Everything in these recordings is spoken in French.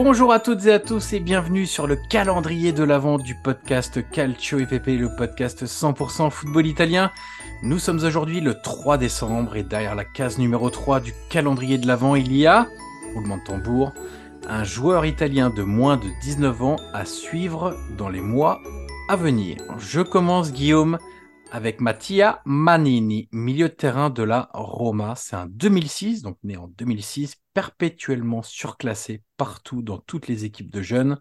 Bonjour à toutes et à tous et bienvenue sur le calendrier de l'avant du podcast Calcio EPP, le podcast 100% football italien. Nous sommes aujourd'hui le 3 décembre et derrière la case numéro 3 du calendrier de l'avant, il y a, roulement de tambour, un joueur italien de moins de 19 ans à suivre dans les mois à venir. Je commence Guillaume avec Mattia Manini, milieu de terrain de la Roma. C'est un 2006, donc né en 2006, perpétuellement surclassé partout dans toutes les équipes de jeunes.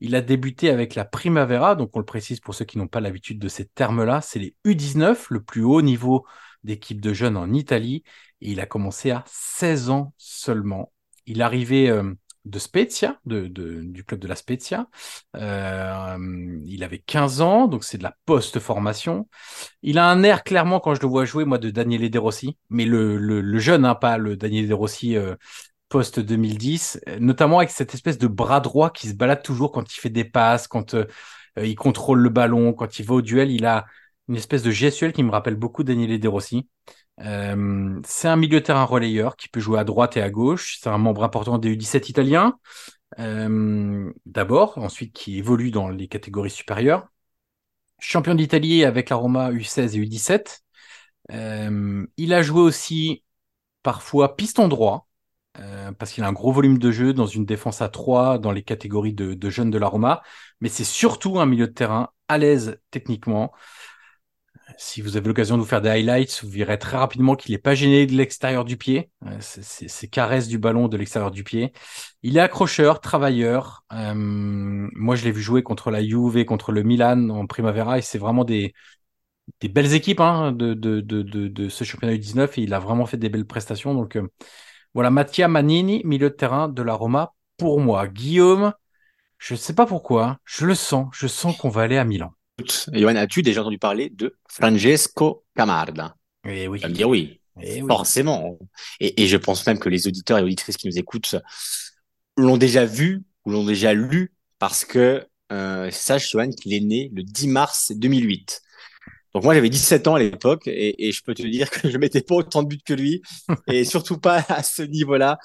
Il a débuté avec la Primavera, donc on le précise pour ceux qui n'ont pas l'habitude de ces termes-là, c'est les U19, le plus haut niveau d'équipe de jeunes en Italie, et il a commencé à 16 ans seulement. Il arrivait euh, de Spezia, de, du club de la Spezia. Euh, il avait 15 ans, donc c'est de la post-formation. Il a un air clairement, quand je le vois jouer, moi, de Daniele De Rossi, mais le, le, jeune, hein, pas le Daniele De Rossi euh, post-2010, notamment avec cette espèce de bras droit qui se balade toujours quand il fait des passes, quand euh, il contrôle le ballon, quand il va au duel. Il a une espèce de gestuelle qui me rappelle beaucoup Daniele De Rossi. Euh, c'est un milieu de terrain relayeur qui peut jouer à droite et à gauche. C'est un membre important des U17 italiens. Euh, D'abord, ensuite qui évolue dans les catégories supérieures. Champion d'Italie avec la Roma U16 et U17. Euh, il a joué aussi parfois piston droit, parce qu'il a un gros volume de jeu dans une défense à 3 dans les catégories de jeunes de la Roma. Mais c'est surtout un milieu de terrain à l'aise techniquement, si vous avez l'occasion de vous faire des highlights, vous verrez très rapidement qu'il n'est pas gêné de l'extérieur du pied. Euh, c'est caresses du ballon de l'extérieur du pied. Il est accrocheur, travailleur. Euh, moi, je l'ai vu jouer contre la Juve, contre le Milan en Primavera, et c'est vraiment des, belles équipes hein, de, ce championnat U19, et il a vraiment fait des belles prestations. Donc euh, voilà, Mattia Manini, milieu de terrain de la Roma, pour moi. Guillaume, je ne sais pas pourquoi, je le sens, je sens qu'on va aller à Milan. Johan, as-tu déjà entendu parler de Francesco Camarda? Eh oui. Me dire oui. Eh Forcément. Et, et, je pense même que les auditeurs et auditrices qui nous écoutent l'ont déjà vu ou l'ont déjà lu parce que euh, sache, Johan, qu'il est né le 10 mars 2008. Donc moi j'avais 17 ans à l'époque et, et, je peux te dire que je mettais pas autant de buts que lui et surtout pas à ce niveau-là.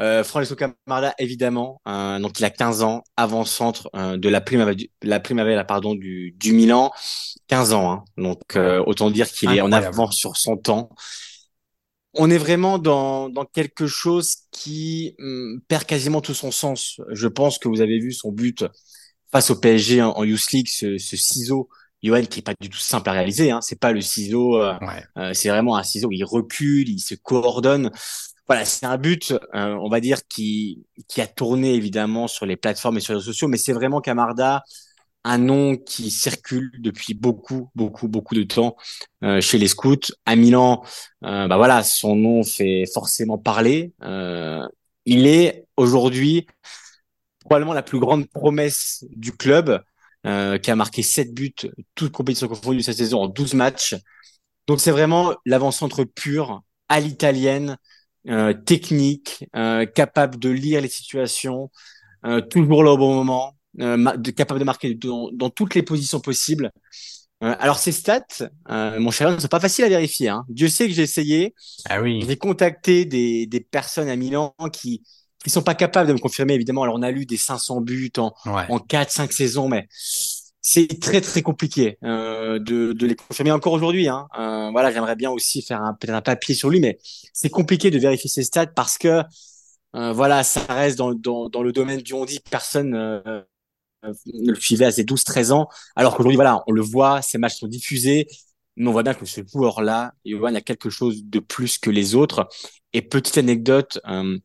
Euh, Francesco Camarda, évidemment, euh, donc il a 15 ans, avant-centre euh, de la Primavera, la Primavera pardon, du, du Milan, 15 ans. Hein. donc euh, autant dire qu'il est en avance sur son temps. On est vraiment dans, dans quelque chose qui hum, perd quasiment tout son sens. Je pense que vous avez vu son but face au PSG en, Youth League, ce, ce ciseau Johan qui est pas du tout simple à réaliser. Hein. C'est pas le ciseau, ouais. c'est vraiment un ciseau. Il recule, il se coordonne voilà, c'est un but, euh, on va dire, qui, qui a tourné évidemment sur les plateformes et sur les réseaux sociaux, mais c'est vraiment Camarda, un nom qui circule depuis beaucoup, beaucoup, beaucoup de temps euh, chez les scouts. À Milan, euh, bah voilà, son nom fait forcément parler. il est aujourd'hui probablement la plus grande promesse du club, qui a marqué 7 buts, toutes compétitions confondues cette saison en 12 matchs. Donc c'est vraiment l'avant-centre pur à l'italienne, euh, technique, euh, capable de lire les situations, euh, toujours là au bon moment, de, capable de marquer dans, dans, toutes les positions possibles. alors ces stats, mon cher, ne sont pas faciles à vérifier. Hein. Dieu sait que j'ai essayé. Ah oui. J'ai contacté des, des personnes à Milan qui qui sont pas capables de me confirmer évidemment. Alors on a lu des 500 buts en ouais. en 4 5 saisons mais c'est très très compliqué euh, de, de les confirmer encore aujourd'hui. Hein. Euh, voilà, j'aimerais bien aussi faire peut-être un papier sur lui, mais c'est compliqué de vérifier ses stats parce que euh, voilà, ça reste dans, dans, dans le domaine du on dit personne euh, ne le suivait à ses 12-13 ans, alors qu'aujourd'hui voilà, on le voit, ses matchs sont diffusés, mais on voit bien que ce joueur-là, il a quelque chose de plus que les autres. Et petite anecdote. Euh,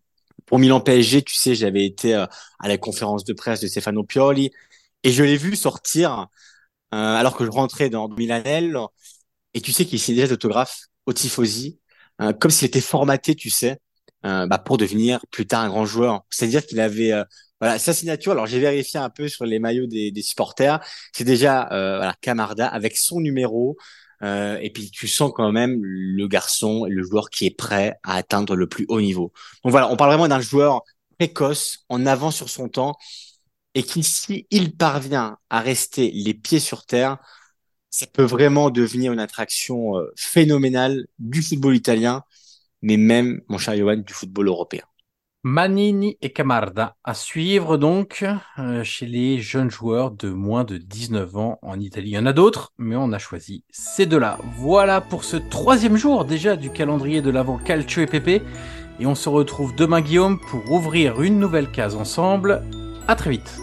pour Milan PSG, tu sais, j'avais été à la conférence de presse de Stefano Pioli et je l'ai vu sortir euh, alors que je rentrais dans Milanel. Et tu sais qu'il signait déjà d'autographes au Tifosi, euh, comme s'il était formaté, tu sais, euh, bah, pour devenir plus tard un grand joueur. C'est-à-dire qu'il avait voilà sa signature. Alors j'ai vérifié un peu sur les maillots des, supporters. C'est déjà voilà Camarda avec son numéro. et puis tu sens quand même le garçon, le joueur qui est prêt à atteindre le plus haut niveau. Donc voilà, on parle vraiment d'un joueur précoce, en avant sur son temps, et qu'ici, il parvient à rester les pieds sur terre, ça peut vraiment devenir une attraction euh, phénoménale du football italien, mais même, mon cher Johan, du football européen. Manini et Camarda à suivre donc euh, chez les jeunes joueurs de moins de 19 ans en Italie. Il y en a d'autres, mais on a choisi ces deux-là. Voilà pour ce troisième jour déjà du calendrier de l'avant Calcio et Pépé. Et on se retrouve demain Guillaume pour ouvrir une nouvelle case ensemble. À très vite.